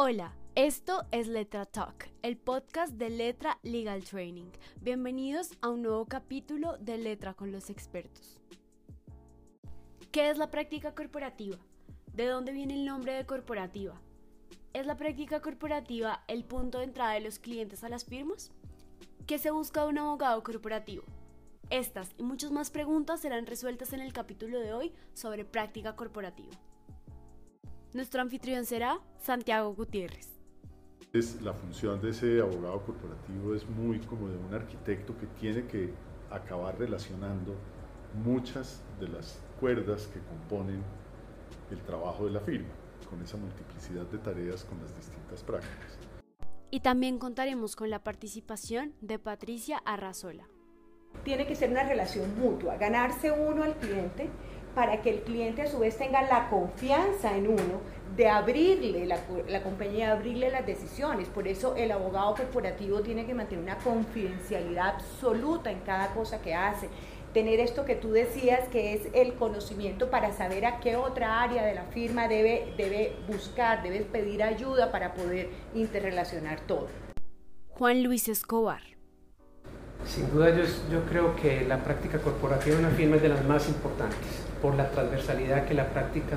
Hola, esto es Letra Talk, el podcast de Letra Legal Training. Bienvenidos a un nuevo capítulo de Letra con los expertos. ¿Qué es la práctica corporativa? ¿De dónde viene el nombre de corporativa? ¿Es la práctica corporativa el punto de entrada de los clientes a las firmas? ¿Qué se busca de un abogado corporativo? Estas y muchas más preguntas serán resueltas en el capítulo de hoy sobre práctica corporativa. Nuestro anfitrión será Santiago Gutiérrez. Es, la función de ese abogado corporativo es muy como de un arquitecto que tiene que acabar relacionando muchas de las cuerdas que componen el trabajo de la firma, con esa multiplicidad de tareas con las distintas prácticas. Y también contaremos con la participación de Patricia Arrazola. Tiene que ser una relación mutua, ganarse uno al cliente para que el cliente a su vez tenga la confianza en uno de abrirle la, la compañía, abrirle las decisiones. Por eso el abogado corporativo tiene que mantener una confidencialidad absoluta en cada cosa que hace. Tener esto que tú decías, que es el conocimiento para saber a qué otra área de la firma debe, debe buscar, debe pedir ayuda para poder interrelacionar todo. Juan Luis Escobar. Sin duda yo, yo creo que la práctica corporativa en una firma es de las más importantes por la transversalidad que la práctica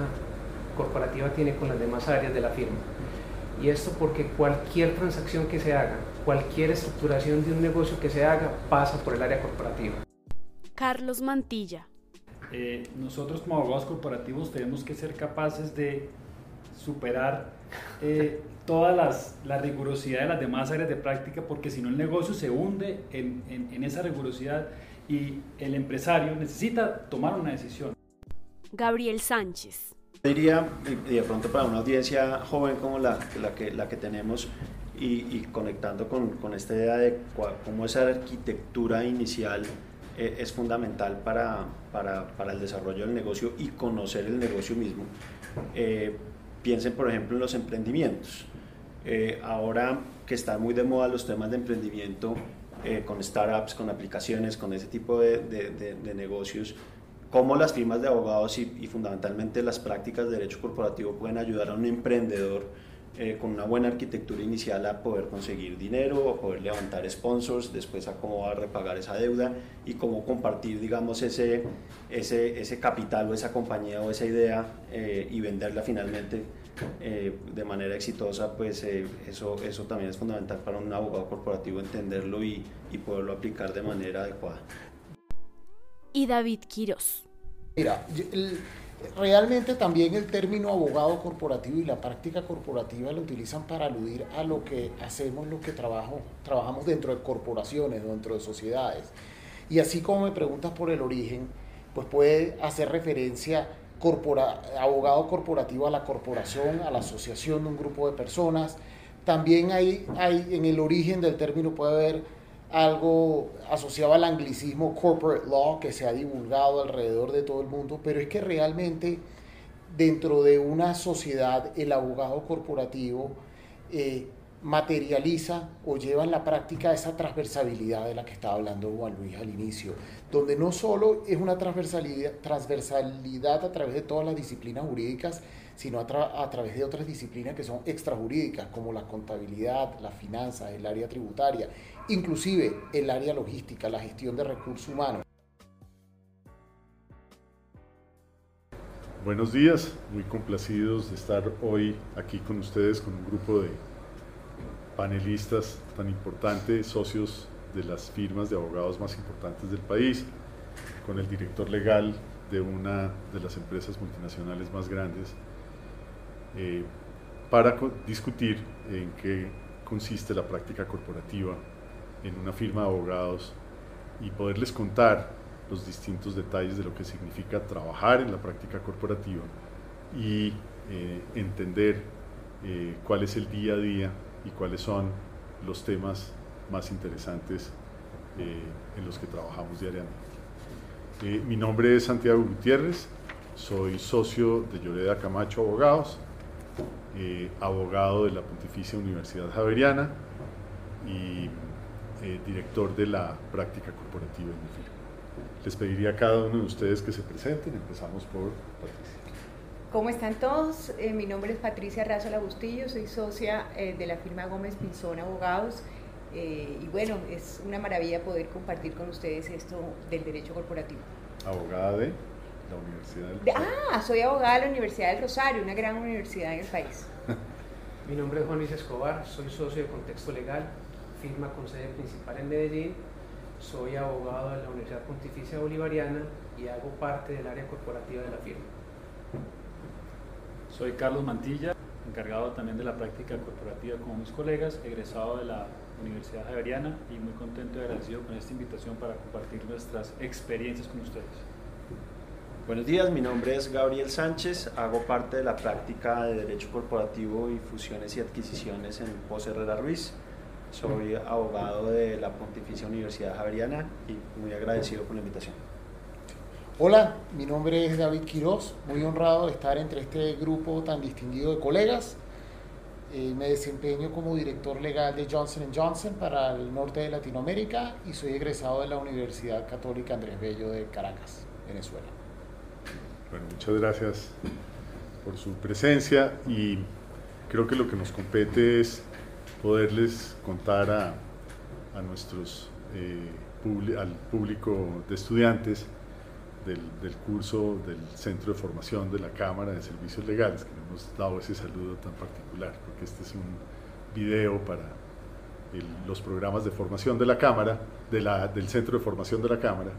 corporativa tiene con las demás áreas de la firma. Y esto porque cualquier transacción que se haga, cualquier estructuración de un negocio que se haga, pasa por el área corporativa. Carlos Mantilla. Eh, nosotros como abogados corporativos tenemos que ser capaces de superar eh, toda las, la rigurosidad de las demás áreas de práctica, porque si no el negocio se hunde en, en, en esa rigurosidad y el empresario necesita tomar una decisión. Gabriel Sánchez. Diría, y de pronto para una audiencia joven como la, la, que, la que tenemos y, y conectando con, con, esta idea de cómo esa arquitectura inicial eh, es fundamental para, para, para, el desarrollo del negocio y conocer el negocio mismo. Eh, piensen, por ejemplo, en los emprendimientos. Eh, ahora que están muy de moda los temas de emprendimiento eh, con startups, con aplicaciones, con ese tipo de, de, de, de negocios, cómo las firmas de abogados y, fundamentalmente las prácticas de derecho corporativo pueden ayudar a un emprendedor eh, con una buena arquitectura inicial a poder conseguir dinero, a poder levantar sponsors, después a cómo va a repagar esa deuda y cómo compartir, digamos, ese, ese, ese capital o esa compañía o esa idea eh, y venderla finalmente eh, de manera exitosa, pues eso, eso también es fundamental para un abogado corporativo entenderlo y, y poderlo aplicar de manera adecuada y David Quiros. Mira, realmente también el término abogado corporativo y la práctica corporativa lo utilizan para aludir a lo que hacemos, lo que trabajo, trabajamos dentro de corporaciones, dentro de sociedades. Y así como me preguntas por el origen, pues puede hacer referencia corpora, abogado corporativo a la corporación, a la asociación de un grupo de personas. También hay, hay en el origen del término puede haber algo asociado al anglicismo corporate law que se ha divulgado alrededor de todo el mundo, pero es que realmente dentro de una sociedad el abogado corporativo eh, materializa o lleva en la práctica esa transversalidad de la que estaba hablando Juan Luis al inicio, donde no solo es una transversalidad, transversalidad a través de todas las disciplinas jurídicas, sino a, a, través de otras disciplinas que son extrajurídicas, como la contabilidad, la finanza, el área tributaria, inclusive el área logística, la gestión de recursos humanos. Buenos días, muy complacidos de estar hoy aquí con ustedes con un grupo de panelistas tan importantes, socios de las firmas de abogados más importantes del país, con el director legal de una de las empresas multinacionales más grandes, eh, para discutir en qué consiste la práctica corporativa en una firma de abogados y poderles contar los distintos detalles de lo que significa trabajar en la práctica corporativa y eh, entender eh, cuál es el día a día y cuáles son los temas más interesantes eh, en los que trabajamos diariamente. Eh, mi nombre es Santiago Gutiérrez, soy socio de Lloreda Camacho Abogados, eh, abogado de la Pontificia Universidad Javeriana y director de la práctica corporativa en mi firma. Les pediría a cada uno de ustedes que se presenten. Empezamos por Patricia. ¿Cómo están todos? Eh, mi nombre es Patricia Razo Lagustillo, soy socia eh, de la firma Gómez Pinzón Abogados eh, y bueno, es una maravilla poder compartir con ustedes esto del derecho corporativo. Abogada de la Universidad del Rosario. ah, soy abogada de la Universidad del Rosario, una gran universidad en el país. mi nombre es Juan Luis Escobar, soy socio de Contexto Legal, firma con sede principal en Medellín, soy abogado de la Universidad Pontificia Bolivariana y hago parte del área corporativa de la firma. Soy Carlos Mantilla, encargado también de la práctica corporativa con mis colegas, egresado de la Universidad Javeriana y muy contento y agradecido con esta invitación para compartir nuestras experiencias con ustedes. Buenos días, mi nombre es Gabriel Sánchez, hago parte de la práctica de Derecho Corporativo y Fusiones y Adquisiciones en Pos Herrera Ruiz. Soy abogado de la Pontificia Universidad Javeriana y muy agradecido por la invitación. Hola, mi nombre es David Quiroz, muy honrado de estar entre este grupo tan distinguido de colegas. Eh, me desempeño como director legal de Johnson Johnson para el norte de Latinoamérica y soy egresado de la Universidad Católica Andrés Bello de Caracas, Venezuela. Bueno, muchas gracias por su presencia y creo que lo que nos compete es poderles contar a, a nuestros, eh, al público de estudiantes del, curso del Centro de Formación de la Cámara de Servicios Legales, que hemos dado ese saludo tan particular, porque este es un video para los programas de formación de la Cámara, de la, del Centro de Formación de la Cámara.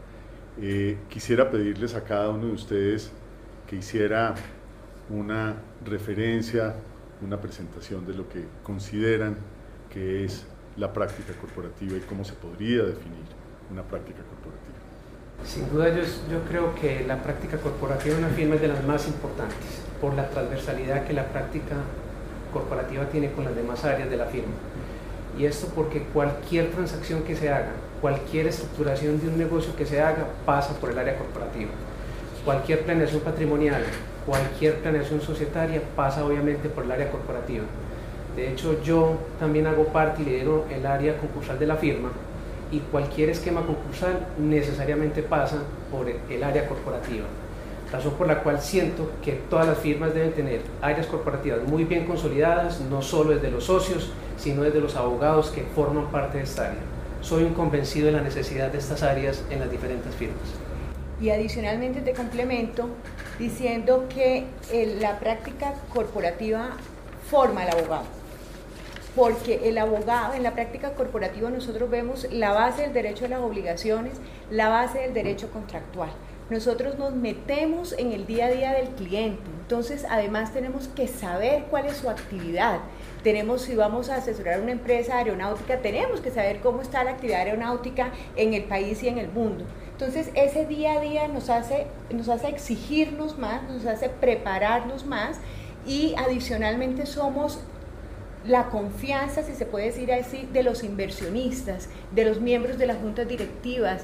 Eh, quisiera pedirles a cada uno de ustedes que hiciera una referencia, una presentación de lo que consideran que es la práctica corporativa y cómo se podría definir una práctica corporativa. Sin duda yo, yo creo que la práctica corporativa en una firma es de las más importantes por la transversalidad que la práctica corporativa tiene con las demás áreas de la firma. Y esto porque cualquier transacción que se haga, cualquier estructuración de un negocio que se haga pasa por el área corporativa. Cualquier planeación patrimonial, cualquier planeación societaria pasa obviamente por el área corporativa. De hecho, yo también hago parte y lidero el área concursal de la firma y cualquier esquema concursal necesariamente pasa por el área corporativa. Razón por la cual siento que todas las firmas deben tener áreas corporativas muy bien consolidadas, no solo desde los socios, sino desde los abogados que forman parte de esta área. Soy un convencido de la necesidad de estas áreas en las diferentes firmas. Y adicionalmente te complemento diciendo que eh, la práctica corporativa forma al abogado porque el abogado, en la práctica corporativa nosotros vemos la base del derecho a las obligaciones, la base del derecho contractual. Nosotros nos metemos en el día a día del cliente, entonces además tenemos que saber cuál es su actividad. Tenemos, si vamos a asesorar una empresa aeronáutica, tenemos que saber cómo está la actividad aeronáutica en el país y en el mundo. Entonces ese día a día nos hace, nos hace exigirnos más, nos hace prepararnos más y adicionalmente somos la confianza, si se puede decir así, de los inversionistas, de los miembros de las juntas directivas,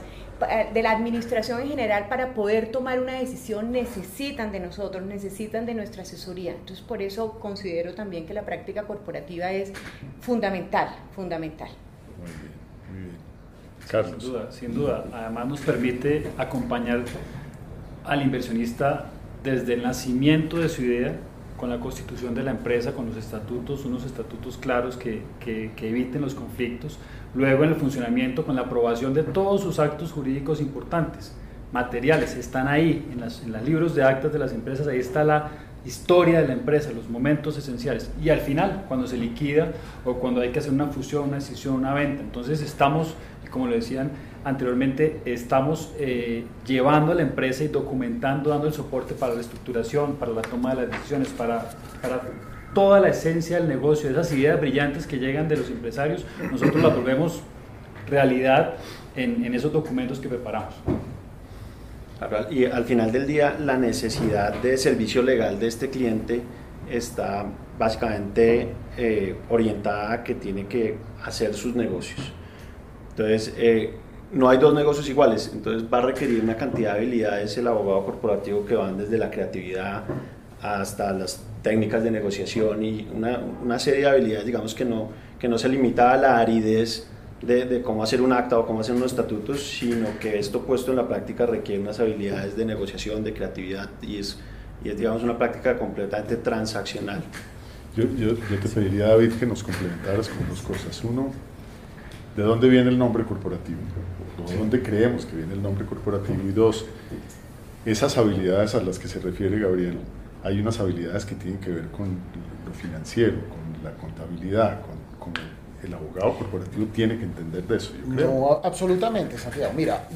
de la administración en general para poder tomar una decisión necesitan de nosotros, necesitan de nuestra asesoría. Entonces, por eso considero también que la práctica corporativa es fundamental, fundamental. Muy bien, muy bien. Carlos. Sin duda, sin duda. Además nos permite acompañar al inversionista desde el nacimiento de su idea con la constitución de la empresa, con los estatutos, unos estatutos claros que, que, eviten los conflictos, luego en el funcionamiento con la aprobación de todos sus actos jurídicos importantes, materiales, están ahí en, las, en los libros de actas de las empresas, ahí está la historia de la empresa, los momentos esenciales, y al final, cuando se liquida o cuando hay que hacer una fusión, una decisión, una venta, entonces estamos, como le decían, anteriormente estamos eh, llevando a la empresa y documentando, dando el soporte para la estructuración, para la toma de las decisiones, para, toda la esencia del negocio, esas ideas brillantes que llegan de los empresarios, nosotros las volvemos realidad en, en esos documentos que preparamos. Y al final del día, la necesidad de servicio legal de este cliente está básicamente eh, orientada a que tiene que hacer sus negocios. Entonces, eh, no hay dos negocios iguales, entonces va a requerir una cantidad de habilidades el abogado corporativo que van desde la creatividad hasta las técnicas de negociación y una, serie de habilidades, digamos, que no, que no se limita a la aridez de, cómo hacer un acta o cómo hacer unos estatutos, sino que esto puesto en la práctica requiere unas habilidades de negociación, de creatividad y es, y es digamos una práctica completamente transaccional. Yo, yo, te pediría, David, que nos complementaras con dos cosas. Uno, ¿de dónde viene el nombre corporativo? ¿De dónde creemos que viene el nombre corporativo? Y dos, esas habilidades a las que se refiere Gabriel, hay unas habilidades que tienen que ver con lo financiero, con la contabilidad, con, el abogado corporativo tiene que entender de eso, yo creo. No, absolutamente, Santiago. Mira,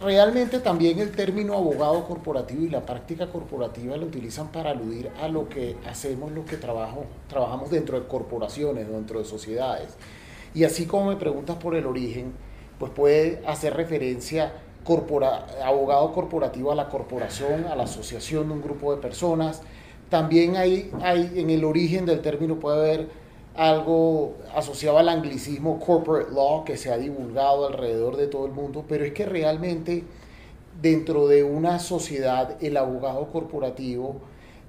realmente también el término abogado corporativo y la práctica corporativa lo utilizan para aludir a lo que hacemos, lo que trabajo, trabajamos dentro de corporaciones, dentro de sociedades. Y así como me preguntas por el origen, pues puede hacer referencia abogado corporativo a la corporación, a la asociación de un grupo de personas. También hay, hay en el origen del término puede haber algo asociado al anglicismo corporate law que se ha divulgado alrededor de todo el mundo, pero es que realmente dentro de una sociedad el abogado corporativo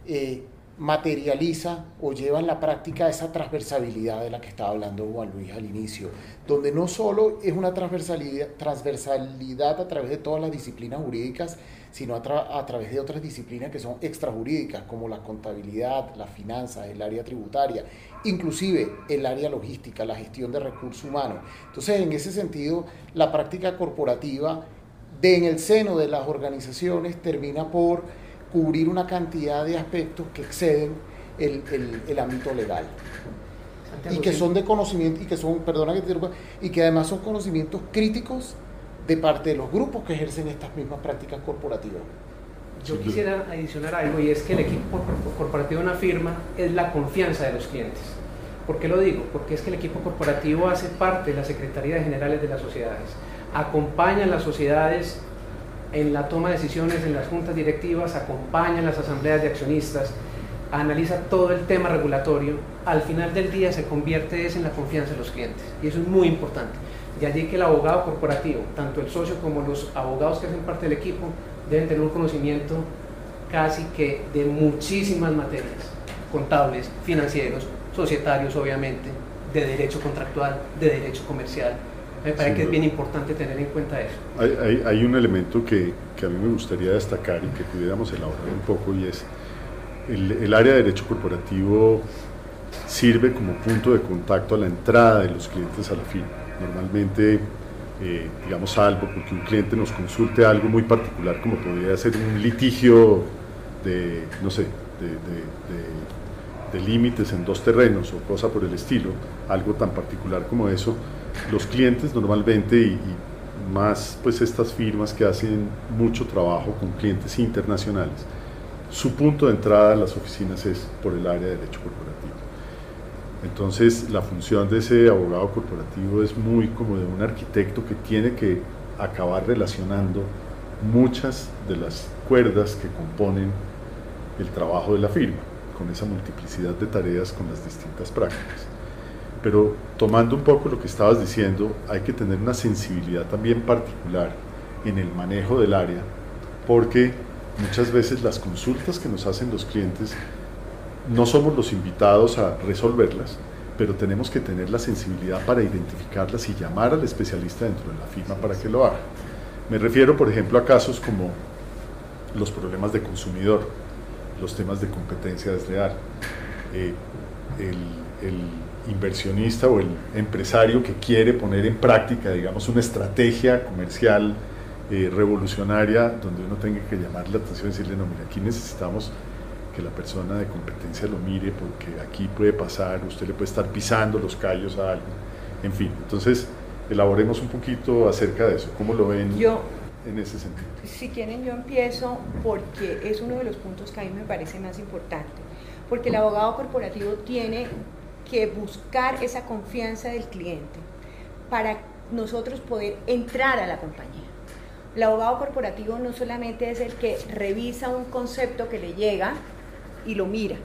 eh, materializa o lleva en la práctica esa transversalidad de la que estaba hablando Juan Luis al inicio, donde no solo es una transversalidad, transversalidad a través de todas las disciplinas jurídicas, sino a, través de otras disciplinas que son extrajurídicas, como la contabilidad, la finanzas, el área tributaria, inclusive el área logística, la gestión de recursos humanos. Entonces, en ese sentido, la práctica corporativa de, en el seno de las organizaciones termina por cubrir una cantidad de aspectos que exceden el, el, el ámbito legal. y que son de conocimiento, y que son, perdona que te y que además son conocimientos críticos de parte de los grupos que ejercen estas mismas prácticas corporativas. Yo quisiera adicionar algo y es que el equipo corporativo de una firma es la confianza de los clientes. ¿Por qué lo digo? Porque es que el equipo corporativo hace parte de las secretarías generales de las sociedades, acompaña a las sociedades en la toma de decisiones en las juntas directivas, acompaña en las asambleas de accionistas, analiza todo el tema regulatorio, al final del día se convierte en la confianza de los clientes y eso es muy importante. De allí que el abogado corporativo, tanto el socio como los abogados que hacen parte del equipo, deben tener un conocimiento casi que de muchísimas materias, contables, financieros, societarios obviamente, de derecho contractual, de derecho comercial. Me parece que es bien importante tener en cuenta eso. Hay, hay, hay un elemento que, que, a mí me gustaría destacar y que pudiéramos elaborar un poco y es el, el área de derecho corporativo sirve como punto de contacto a la entrada de los clientes a la firma. Normalmente eh, digamos, salvo porque un cliente nos consulte algo muy particular, como podría ser un litigio de, no sé, de, de, de, límites en dos terrenos o cosa por el estilo, algo tan particular como eso, los clientes normalmente y, más pues estas firmas que hacen mucho trabajo con clientes internacionales, su punto de entrada a las oficinas es por el área de derecho corporativo. Entonces la función de ese abogado corporativo es muy como de un arquitecto que tiene que acabar relacionando muchas de las cuerdas que componen el trabajo de la firma, con esa multiplicidad de tareas con las distintas prácticas. Pero tomando un poco lo que estabas diciendo, hay que tener una sensibilidad también particular en el manejo del área, porque muchas veces las consultas que nos hacen los clientes no somos los invitados a resolverlas, pero tenemos que tener la sensibilidad para identificarlas y llamar al especialista dentro de la firma para que lo haga. Me refiero, por ejemplo, a casos como los problemas de consumidor, los temas de competencia desleal, eh, el, el, inversionista o el empresario que quiere poner en práctica, digamos, una estrategia comercial eh, revolucionaria donde uno tenga que llamar la atención y decirle, no, mira, aquí necesitamos que la persona de competencia lo mire porque aquí puede pasar, usted le puede estar pisando los callos a alguien, en fin. Entonces, elaboremos un poquito acerca de eso, ¿cómo lo ven yo, en ese sentido? Si quieren, yo empiezo porque es uno de los puntos que a mí me parece más importante, porque el abogado corporativo tiene que buscar esa confianza del cliente para nosotros poder entrar a la compañía. El abogado corporativo no solamente es el que revisa un concepto que le llega y lo mira.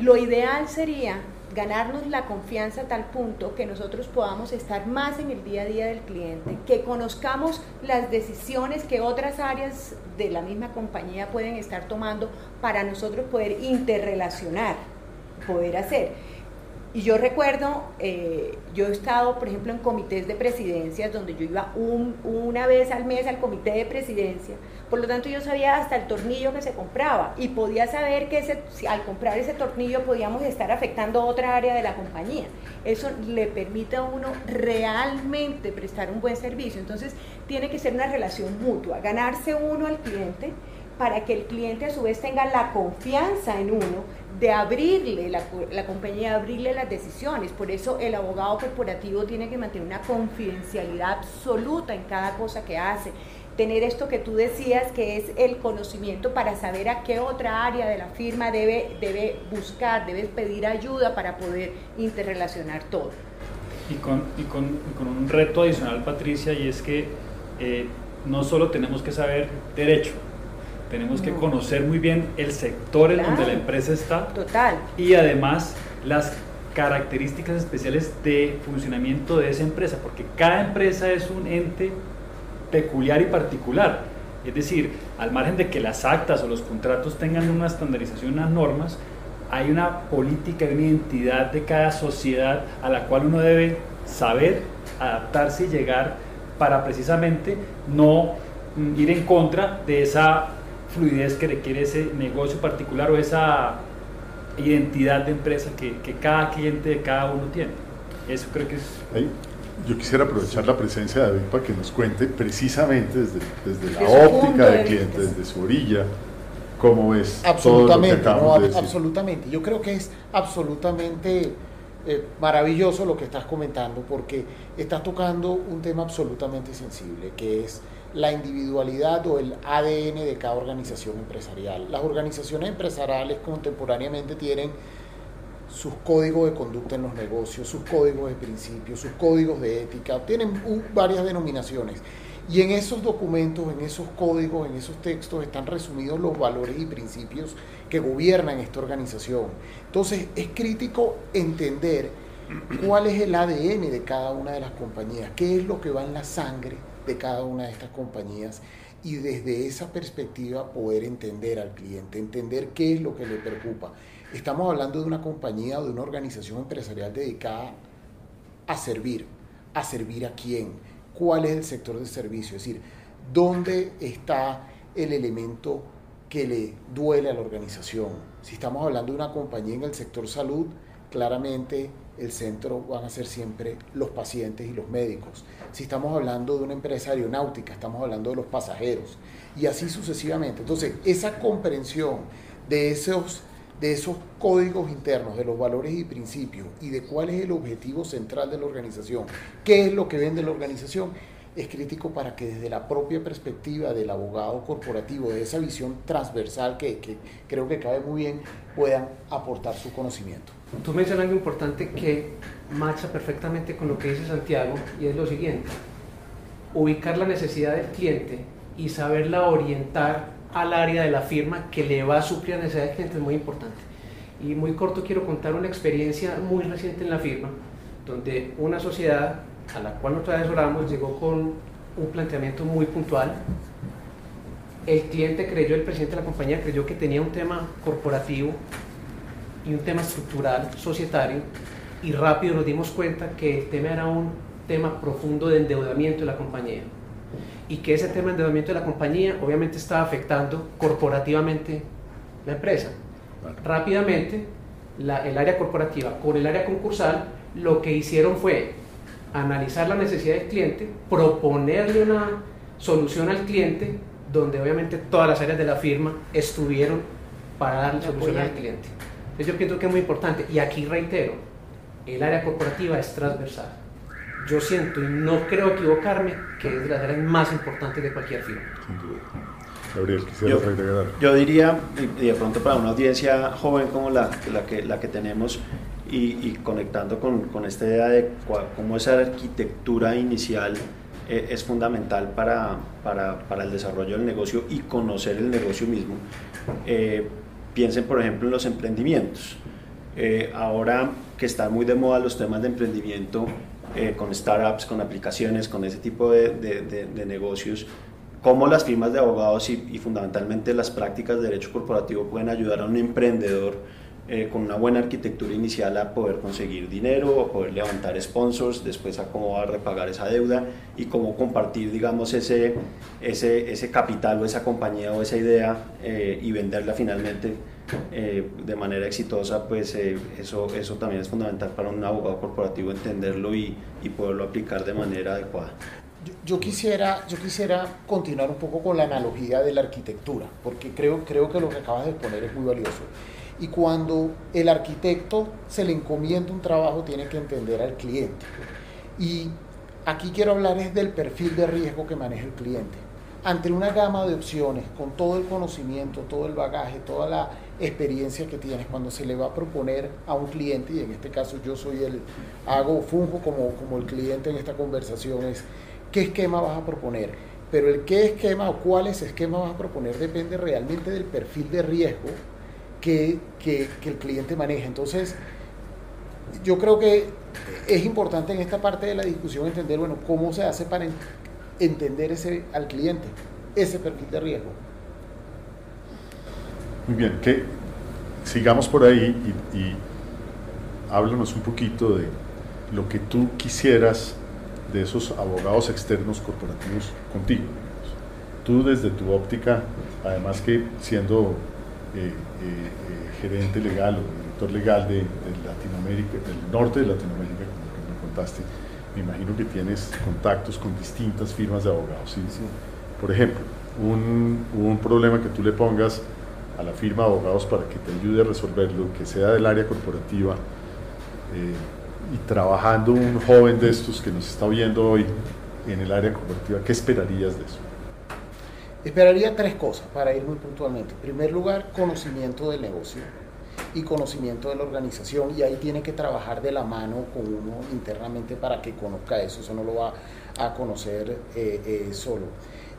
Lo ideal sería ganarnos la confianza a tal punto que nosotros podamos estar más en el día a día del cliente, que conozcamos las decisiones que otras áreas de la misma compañía pueden estar tomando para nosotros poder interrelacionar, poder hacer. Y yo recuerdo, eh, yo he estado, por ejemplo, en comités de presidencias donde yo iba una vez al mes al comité de presidencia, por lo tanto yo sabía hasta el tornillo que se compraba y podía saber que ese, al comprar ese tornillo podíamos estar afectando otra área de la compañía. Eso le permite a uno realmente prestar un buen servicio. Entonces tiene que ser una relación mutua, ganarse uno al cliente para que el cliente a su vez tenga la confianza en uno de abrirle, la, la, compañía, abrirle las decisiones. Por eso el abogado corporativo tiene que mantener una confidencialidad absoluta en cada cosa que hace. Tener esto que tú decías, que es el conocimiento para saber a qué otra área de la firma debe, debe buscar, debe pedir ayuda para poder interrelacionar todo. Y con, y con, con un reto adicional, Patricia, y es que eh, no solo tenemos que saber derecho, tenemos que conocer muy bien el sector en donde la empresa está. Total. Y además las características especiales de funcionamiento de esa empresa, porque cada empresa es un ente peculiar y particular. Es decir, al margen de que las actas o los contratos tengan una estandarización, unas normas, hay una política una identidad de cada sociedad a la cual uno debe saber adaptarse y llegar para precisamente no mm, ir en contra de esa fluidez que requiere ese negocio particular o esa identidad de empresa que, que cada cliente de cada uno tiene. Eso creo que es... yo quisiera aprovechar la presencia de David para que nos cuente precisamente desde, desde la óptica del cliente, desde su orilla, cómo es absolutamente, todo lo que absolutamente. Yo creo que es absolutamente eh, maravilloso lo que estás comentando porque estás tocando un tema absolutamente sensible, que es la individualidad o el ADN de cada organización empresarial. Las organizaciones empresariales contemporáneamente tienen sus códigos de conducta en los negocios, sus códigos de principios, sus códigos de ética, tienen varias denominaciones. Y en esos documentos, en esos códigos, en esos textos están resumidos los valores y principios que gobiernan esta organización. Entonces es crítico entender cuál es el ADN de cada una de las compañías, qué es lo que va en la sangre de cada una de estas compañías y desde esa perspectiva poder entender al cliente, entender qué es lo que le preocupa. Estamos hablando de una compañía o de una organización empresarial dedicada a servir. ¿A servir a quién? ¿Cuál es el sector de servicio? Es decir, ¿dónde está el elemento que le duele a la organización? Si estamos hablando de una compañía en el sector salud, claramente el centro van a ser siempre los pacientes y los médicos. Si estamos hablando de una empresa aeronáutica, estamos hablando de los pasajeros y así sucesivamente. Entonces, esa comprensión de esos, de esos códigos internos, de los valores y principios y de cuál es el objetivo central de la organización, qué es lo que vende la organización, es crítico para que desde la propia perspectiva del abogado corporativo, de esa visión transversal que, que creo que cabe muy bien, puedan aportar su conocimiento. Tú mencionas algo importante que marcha perfectamente con lo que dice Santiago y es lo siguiente, ubicar la necesidad del cliente y saberla orientar al área de la firma que le va a suplir la necesidad del cliente es muy importante. Y muy corto quiero contar una experiencia muy reciente en la firma, donde una sociedad a la cual nosotros asesoramos llegó con un planteamiento muy puntual. El cliente creyó, el presidente de la compañía creyó que tenía un tema corporativo y un tema estructural, societario, y rápido nos dimos cuenta que el tema era un tema profundo de endeudamiento de la compañía y que ese tema de endeudamiento de la compañía obviamente estaba afectando corporativamente la empresa. Rápidamente, el área corporativa con el área concursal lo que hicieron fue analizar la necesidad del cliente, proponerle una solución al cliente, donde obviamente todas las áreas de la firma estuvieron para darle solución al cliente. Entonces yo pienso que es muy importante, y aquí reitero, el área corporativa es transversal. Yo siento, y no creo equivocarme, que es de las áreas más importantes de cualquier firma. Gabriel, quisiera yo, yo diría, y de pronto para una audiencia joven como la, la, que, la que tenemos, y, conectando con, con, esta idea de cómo esa arquitectura inicial eh, es fundamental para, para, para, el desarrollo del negocio y conocer el negocio mismo. Eh, piensen, por ejemplo, en los emprendimientos. Eh, ahora que están muy de moda los temas de emprendimiento con startups, con aplicaciones, con ese tipo de, de, de, negocios, cómo las firmas de abogados y, y, fundamentalmente las prácticas de derecho corporativo pueden ayudar a un emprendedor eh, con una buena arquitectura inicial a poder conseguir dinero, a poder levantar sponsors, después a cómo va a repagar esa deuda y cómo compartir, digamos, ese, ese, ese capital o esa compañía o esa idea eh, y venderla finalmente eh, de manera exitosa, pues eso, eso también es fundamental para un abogado corporativo entenderlo y, y poderlo aplicar de manera adecuada. Yo, quisiera, yo quisiera continuar un poco con la analogía de la arquitectura, porque creo, creo que lo que acabas de exponer es muy valioso. Y cuando el arquitecto se le encomienda un trabajo, tiene que entender al cliente. Y aquí quiero hablar es del perfil de riesgo que maneja el cliente. Ante una gama de opciones, con todo el conocimiento, todo el bagaje, toda la experiencia que tienes, cuando se le va a proponer a un cliente, y en este caso yo soy el, hago, funjo como, como el cliente en esta conversación, es qué esquema vas a proponer. Pero el qué esquema o cuáles esquemas vas a proponer depende realmente del perfil de riesgo que, el cliente maneja. Entonces, yo creo que es importante en esta parte de la discusión entender, bueno, cómo se hace para entender ese, al cliente, ese perfil de riesgo. Muy bien, que sigamos por ahí y, y háblanos un poquito de lo que tú quisieras de esos abogados externos corporativos contigo. Tú desde tu óptica, además que siendo eh, eh, eh, gerente legal o director legal de, Latinoamérica, del norte de Latinoamérica, como me contaste, me imagino que tienes contactos con distintas firmas de abogados. Por ejemplo, un, un, problema que tú le pongas a la firma de abogados para que te ayude a resolverlo, que sea del área corporativa, y trabajando un joven de estos que nos está viendo hoy en el área corporativa, ¿qué esperarías de eso? Esperaría tres cosas para ir muy puntualmente. En primer lugar, conocimiento del negocio y conocimiento de la organización y ahí tiene que trabajar de la mano con uno internamente para que conozca eso, eso no lo va a conocer eh, eh, solo.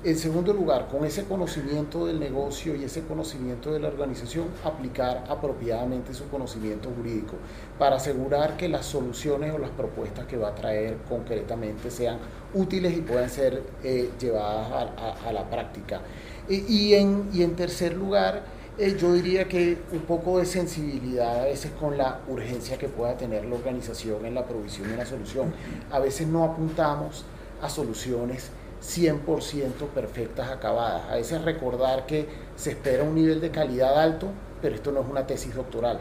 En segundo lugar, con ese conocimiento del negocio y ese conocimiento de la organización, aplicar apropiadamente su conocimiento jurídico para asegurar que las soluciones o las propuestas que va a traer concretamente sean útiles y puedan ser eh, llevadas a, la práctica. y, en, y en tercer lugar, eh, yo diría que un poco de sensibilidad a veces con la urgencia que pueda tener la organización en la provisión de una solución. A veces no apuntamos a soluciones 100% perfectas, acabadas. A veces recordar que se espera un nivel de calidad alto, pero esto no es una tesis doctoral.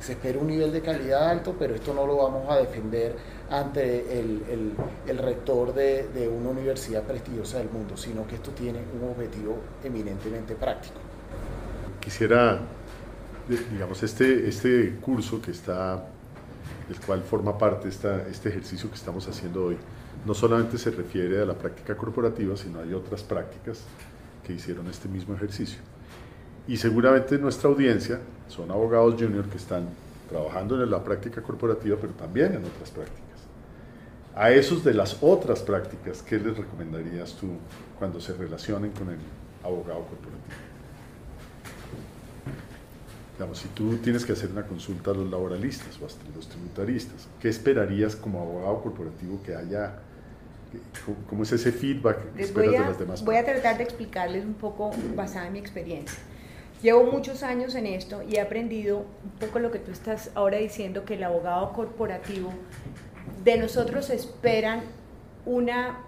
Se espera un nivel de calidad alto, pero esto no lo vamos a defender ante el, rector de, de, una universidad prestigiosa del mundo, sino que esto tiene un objetivo eminentemente práctico. Quisiera, digamos, este, este curso que está, del cual forma parte esta, este ejercicio que estamos haciendo hoy, no solamente se refiere a la práctica corporativa, sino hay otras prácticas que hicieron este mismo ejercicio. Y seguramente nuestra audiencia son abogados junior que están trabajando en la práctica corporativa, pero también en otras prácticas. A esos de las otras prácticas, ¿qué les recomendarías tú cuando se relacionen con el abogado corporativo? Digamos, si tú tienes que hacer una consulta a los laboralistas o a los tributaristas, ¿qué esperarías como abogado corporativo que haya ¿Cómo es ese feedback que esperas de las demás? Voy a tratar de explicarles un poco basada en mi experiencia. Llevo muchos años en esto y he aprendido un poco lo que tú estás ahora diciendo, que el abogado corporativo de nosotros esperan una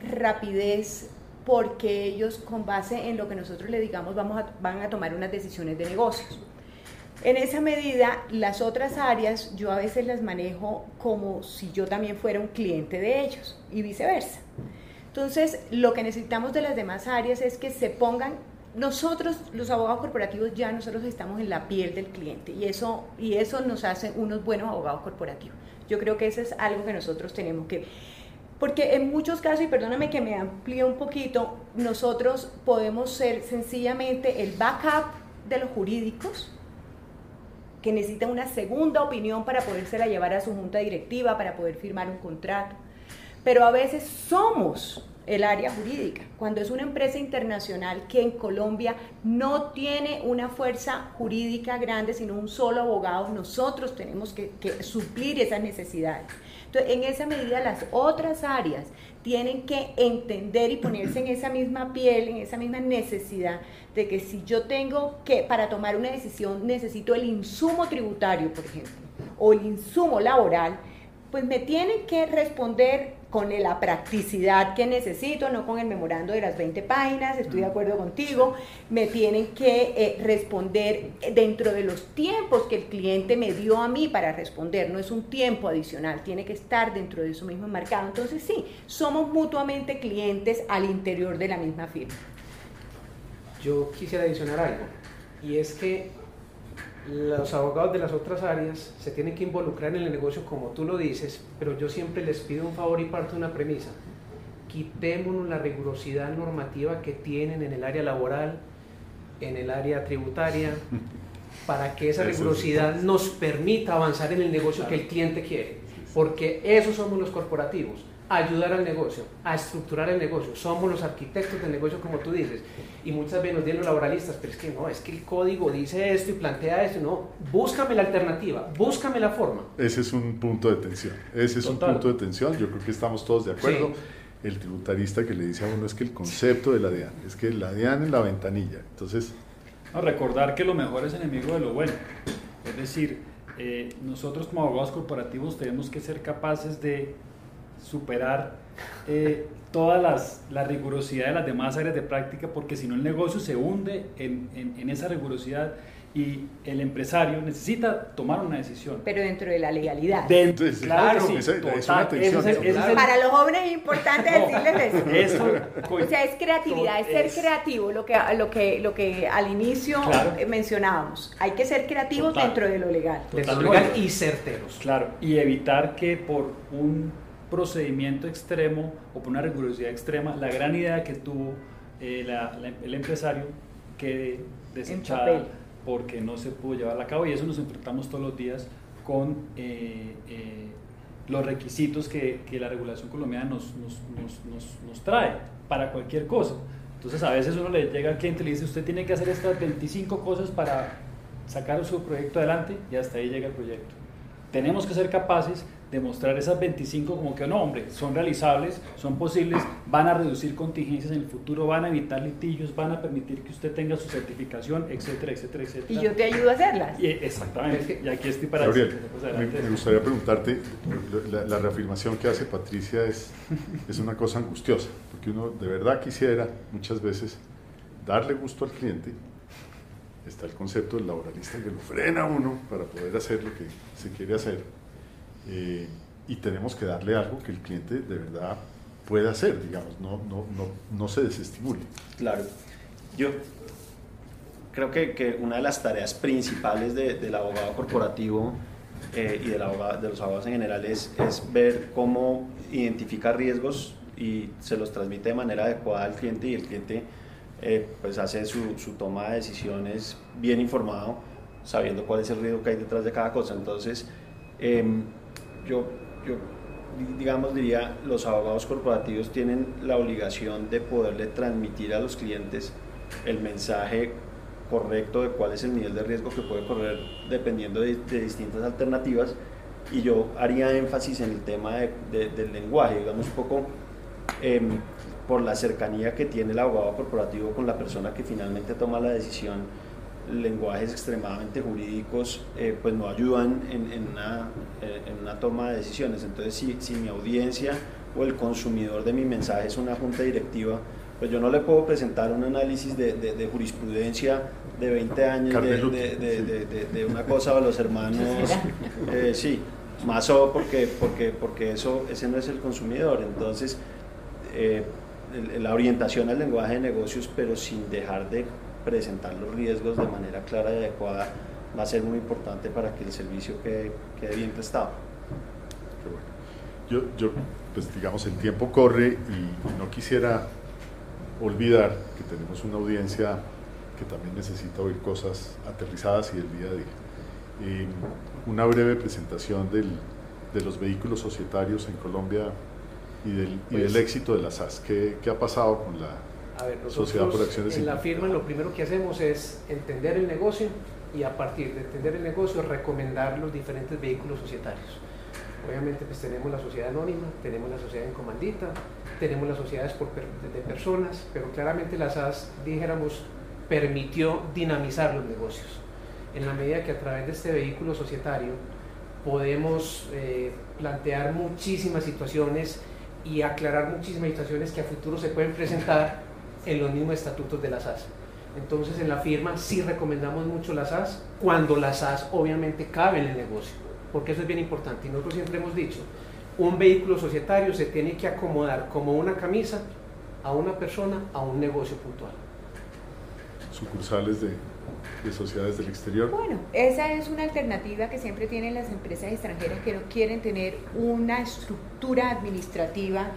rapidez porque ellos con base en lo que nosotros le digamos vamos van a tomar unas decisiones de negocios. En esa medida, las otras áreas yo a veces las manejo como si yo también fuera un cliente de ellos y viceversa. Entonces, lo que necesitamos de las demás áreas es que se pongan, nosotros los abogados corporativos ya nosotros estamos en la piel del cliente y eso, y eso nos hace unos buenos abogados corporativos. Yo creo que eso es algo que nosotros tenemos que... Porque en muchos casos, y perdóname que me amplíe un poquito, nosotros podemos ser sencillamente el backup de los jurídicos, que necesita una segunda opinión para podérsela llevar a su junta directiva, para poder firmar un contrato. Pero a veces somos el área jurídica. Cuando es una empresa internacional que en Colombia no tiene una fuerza jurídica grande, sino un solo abogado, nosotros tenemos que, suplir esas necesidades. Entonces, en esa medida, las otras áreas tienen que entender y ponerse en esa misma piel, en esa misma necesidad de que si yo tengo que, para tomar una decisión, necesito el insumo tributario, por ejemplo, o el insumo laboral, pues me tienen que responder con la practicidad que necesito, no con el memorando de las 20 páginas, estoy de acuerdo contigo, me tienen que eh, responder dentro de los tiempos que el cliente me dio a mí para responder, no es un tiempo adicional, tiene que estar dentro de eso mismo marcado. Entonces sí, somos mutuamente clientes al interior de la misma firma. Yo quisiera adicionar algo, y es que los abogados de las otras áreas se tienen que involucrar en el negocio como tú lo dices, pero yo siempre les pido un favor y parto de una premisa. Quitémonos la rigurosidad normativa que tienen en el área laboral, en el área tributaria, para que esa rigurosidad nos permita avanzar en el negocio que el cliente quiere. Porque esos somos los corporativos ayudar al negocio, a estructurar el negocio. Somos los arquitectos del negocio, como tú dices. Y muchas veces nos dicen los laboralistas, pero es que no, es que el código dice esto y plantea esto. No, búscame la alternativa, búscame la forma. Ese es un punto de tensión. Ese es un punto de tensión. Yo creo que estamos todos de acuerdo. El tributarista que le dice a uno es que el concepto de la DIAN, es que la DIAN es la ventanilla. Entonces. No, recordar que lo mejor es enemigo de lo bueno. Es decir, eh, nosotros como abogados corporativos tenemos que ser capaces de superar eh, todas las, la rigurosidad de las demás áreas de práctica, porque si no el negocio se hunde en, en, esa rigurosidad y el empresario necesita tomar una decisión. Pero dentro de la legalidad. Dentro, claro, sí, es una Para los jóvenes es importante decirles eso. o sea, es creatividad, es, ser creativo, lo que, lo que, lo que al inicio mencionábamos. Hay que ser creativos dentro de lo legal. Dentro de lo legal y certeros. Claro, y evitar que por un procedimiento extremo o por una rigurosidad extrema, la gran idea que tuvo eh, el empresario quede desechada porque no se pudo llevar a cabo y eso nos enfrentamos todos los días con eh, eh, los requisitos que, que, la regulación colombiana nos, nos, nos, nos, trae para cualquier cosa. Entonces a veces uno le llega al cliente y le dice, usted tiene que hacer estas 25 cosas para sacar su proyecto adelante y hasta ahí llega el proyecto. Tenemos que ser capaces demostrar esas 25 como que no, hombre, son realizables, son posibles, van a reducir contingencias en el futuro, van a evitar litigios, van a permitir que usted tenga su certificación, etcétera, etcétera, etcétera. Y yo te ayudo a hacerlas. Y, exactamente, y aquí estoy para Gabriel, me, gustaría preguntarte, la, reafirmación que hace Patricia es, es una cosa angustiosa, porque uno de verdad quisiera muchas veces darle gusto al cliente, está el concepto del laboralista que lo frena a uno para poder hacer lo que se quiere hacer eh, y tenemos que darle algo que el cliente de verdad pueda hacer, digamos, no, no, no, no se desestimule. Claro. Yo creo que, que una de las tareas principales de, del abogado corporativo eh, y del abogado, de los abogados en general es, es ver cómo identifica riesgos y se los transmite de manera adecuada al cliente y el cliente eh, pues hace su, su, toma de decisiones bien informado, sabiendo cuál es el riesgo que hay detrás de cada cosa. Entonces, eh, yo, yo digamos, diría, los abogados corporativos tienen la obligación de poderle transmitir a los clientes el mensaje correcto de cuál es el nivel de riesgo que puede correr dependiendo de, distintas alternativas. Y yo haría énfasis en el tema del lenguaje, digamos un poco em, por la cercanía que tiene el abogado corporativo con la persona que finalmente toma la decisión lenguajes extremadamente jurídicos eh, pues no ayudan en, en, una, eh, en, una, toma de decisiones. Entonces, si, si, mi audiencia o el consumidor de mi mensaje es una junta directiva, pues yo no le puedo presentar un análisis de, de, jurisprudencia de 20 años de, de, una cosa de los hermanos, eh, sí, más o porque, porque, porque eso, ese no es el consumidor. Entonces, la orientación al lenguaje de negocios, pero sin dejar de presentar los riesgos de manera clara y adecuada va a ser muy importante para que el servicio quede, quede bien prestado. Yo, yo, pues digamos, el tiempo corre y no quisiera olvidar que tenemos una audiencia que también necesita oír cosas aterrizadas y del día a día. una breve presentación del, de los vehículos societarios en Colombia y del, y del Pues- éxito de la SAS. ¿Qué, qué ha pasado con la A ver, Sociedad por nosotros Acciones en la firma lo primero que hacemos es entender el negocio y a partir de entender el negocio recomendar los diferentes vehículos societarios. Obviamente pues tenemos la sociedad anónima, tenemos la sociedad en comandita, tenemos las sociedades por per- de personas, pero claramente la SAS, dijéramos, permitió dinamizar los negocios. En la medida que a través de este vehículo societario podemos eh, plantear muchísimas situaciones y aclarar muchísimas situaciones que a futuro se pueden presentar en los mismos estatutos de la SAS. Entonces en la firma sí recomendamos mucho la SAS cuando la SAS obviamente cabe en el negocio, porque eso es bien importante. Y nosotros siempre hemos dicho, un vehículo societario se tiene que acomodar como una camisa a una persona, a un negocio puntual. sucursales de, de sociedades del exterior? Bueno, esa es una alternativa que siempre tienen las empresas extranjeras que no quieren tener una estructura administrativa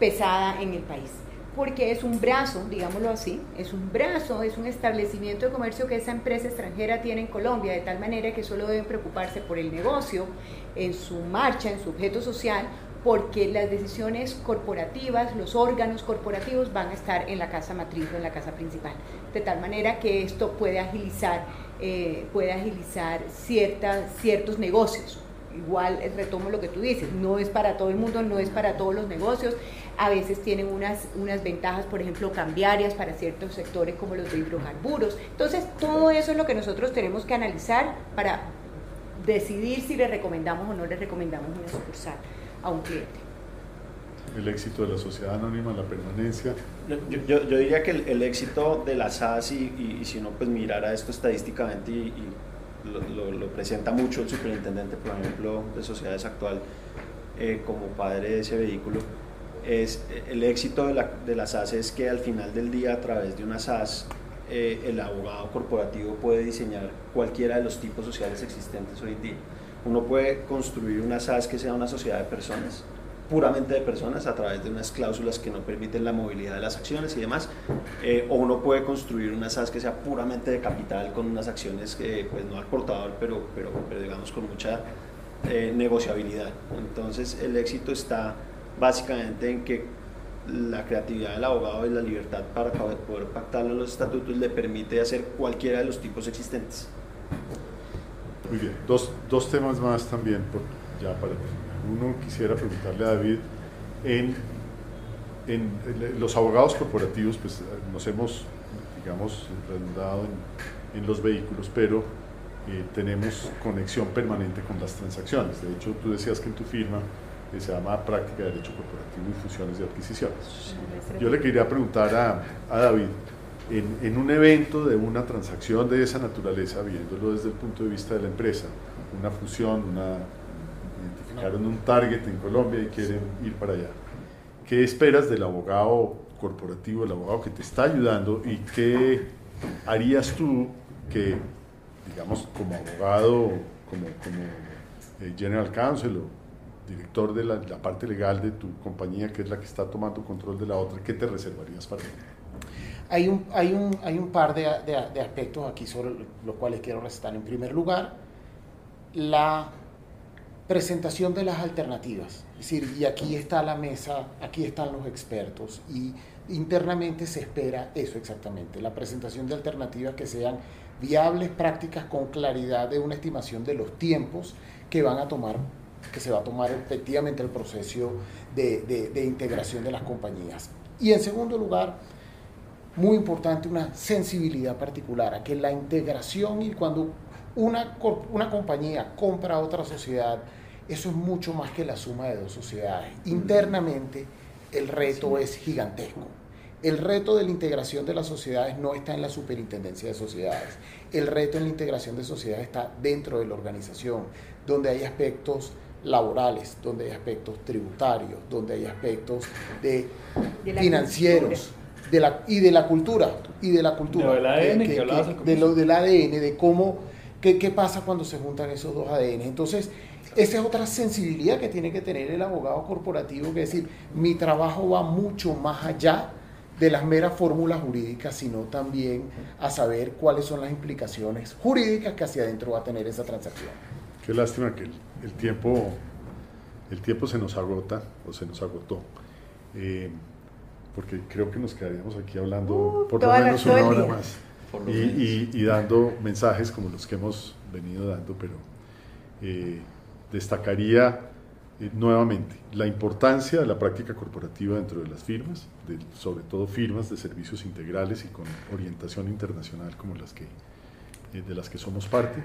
pesada en el país. Porque es un brazo, digámoslo así, es un brazo, es un establecimiento de comercio que esa empresa extranjera tiene en Colombia, de tal manera que solo deben preocuparse por el negocio, en su marcha, en su objeto social, porque las decisiones corporativas, los órganos corporativos van a estar en la casa matriz o en la casa principal. De tal manera que esto puede agilizar, eh, puede agilizar ciertas, ciertos negocios. Igual eh, retomo lo que tú dices, no es para todo el mundo, no es para todos los negocios. A veces tienen unas, unas ventajas, por ejemplo, cambiarias para ciertos sectores como los de hidrocarburos. Entonces, todo eso es lo que nosotros tenemos que analizar para decidir si le recomendamos o no le recomendamos una sucursal a un cliente. El éxito de la sociedad anónima, la permanencia. Yo, yo- yo diría que el, el éxito de la SAS, y, y- y si uno pues mirara esto estadísticamente y, y lo, lo- lo presenta mucho el superintendente, por ejemplo, de sociedades actual, eh, como padre de ese vehículo, es el éxito de la, de la SAS es que al final del día, a través de una SAS, eh, el abogado corporativo puede diseñar cualquiera de los tipos sociales existentes hoy en día. Uno puede construir una SAS que sea una sociedad de personas, puramente de personas, a través de unas cláusulas que no permiten la movilidad de las acciones y demás, eh, o uno puede construir una SAS que sea puramente de capital con unas acciones que, pues no al portador, pero, pero, pero digamos con mucha eh, negociabilidad. Entonces el éxito está básicamente en que la creatividad del abogado y la libertad para poder pactarlo en los estatutos le permite hacer cualquiera de los tipos existentes. Muy bien, dos, dos temas más también, por, ya para terminar. Uno, quisiera preguntarle a David, en, en, en los abogados corporativos, pues nos hemos, digamos, redundado en, en los vehículos, pero eh, tenemos conexión permanente con las transacciones. De hecho, tú decías que en tu firma eh, se llama Práctica de Derecho Corporativo y Fusiones y Adquisiciones. Yo le quería preguntar a, a David, en, en, un evento de una transacción de esa naturaleza, viéndolo desde el punto de vista de la empresa, una fusión, una, identificaron un target en Colombia y quieren ir para allá. ¿Qué esperas del abogado corporativo, el abogado que te está ayudando y qué harías tú que, digamos, como abogado, como, como eh, General Counsel o director de la, parte legal de tu compañía, que es la que está tomando control de la otra, ¿qué te reservarías para él? Hay un, hay un, hay un par de, de, de aspectos aquí sobre los cuales quiero resaltar. En primer lugar, la presentación de las alternativas. Es decir, y aquí está la mesa, aquí están los expertos y internamente se espera eso exactamente, la presentación de alternativas que sean viables, prácticas, con claridad de una estimación de los tiempos que van a tomar, que se va a tomar efectivamente el proceso de, de, de integración de las compañías. Y en segundo lugar, muy importante, una sensibilidad particular a que la integración y cuando una, una compañía compra a otra sociedad, eso es mucho más que la suma de dos sociedades. Internamente el reto es gigantesco. El reto de la integración de las sociedades no está en la superintendencia de sociedades. El reto en la integración de sociedades está dentro de la organización, donde hay aspectos laborales, donde hay aspectos tributarios, donde hay aspectos de, de financieros. De la, y de la cultura y de la cultura. De, ADN que, que, que, de lo del ADN de cómo qué, qué pasa cuando se juntan esos dos ADN entonces esa es otra sensibilidad que tiene que tener el abogado corporativo que es decir mi trabajo va mucho más allá de las meras fórmulas jurídicas sino también a saber cuáles son las implicaciones jurídicas que hacia adentro va a tener esa transacción. Qué lástima que el, tiempo el tiempo se nos agota o se nos agotó eh, porque creo que nos quedaríamos aquí hablando Uh, por lo menos una hora más y, menos. y- y dando mensajes como los que hemos venido dando, pero eh, destacaría eh, nuevamente la importancia de la práctica corporativa dentro de las firmas, de- sobre todo firmas de servicios integrales y con orientación internacional como las que, de las que somos parte,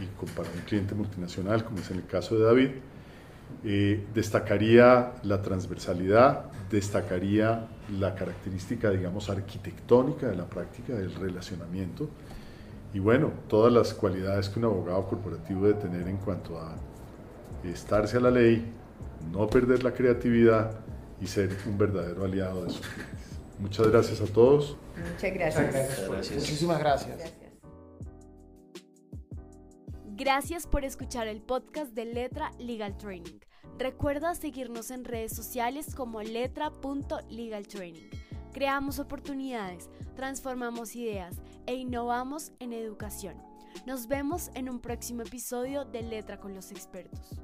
y para un cliente multinacional como es en el caso de David. Eh, destacaría la transversalidad, destacaría la característica, digamos, arquitectónica de la práctica del relacionamiento y bueno, todas las cualidades que un abogado corporativo debe tener en cuanto a estarse a la ley, no perder la creatividad y ser un verdadero aliado de sus clientes. Muchas gracias a todos. Muchas gracias. Muchas gracias. Muchísimas gracias. Gracias. Gracias por escuchar el podcast de Letra Legal Training. Recuerda seguirnos en redes sociales como letra.legaltraining. Creamos oportunidades, transformamos ideas e innovamos en educación. Nos vemos en un próximo episodio de Letra con los expertos.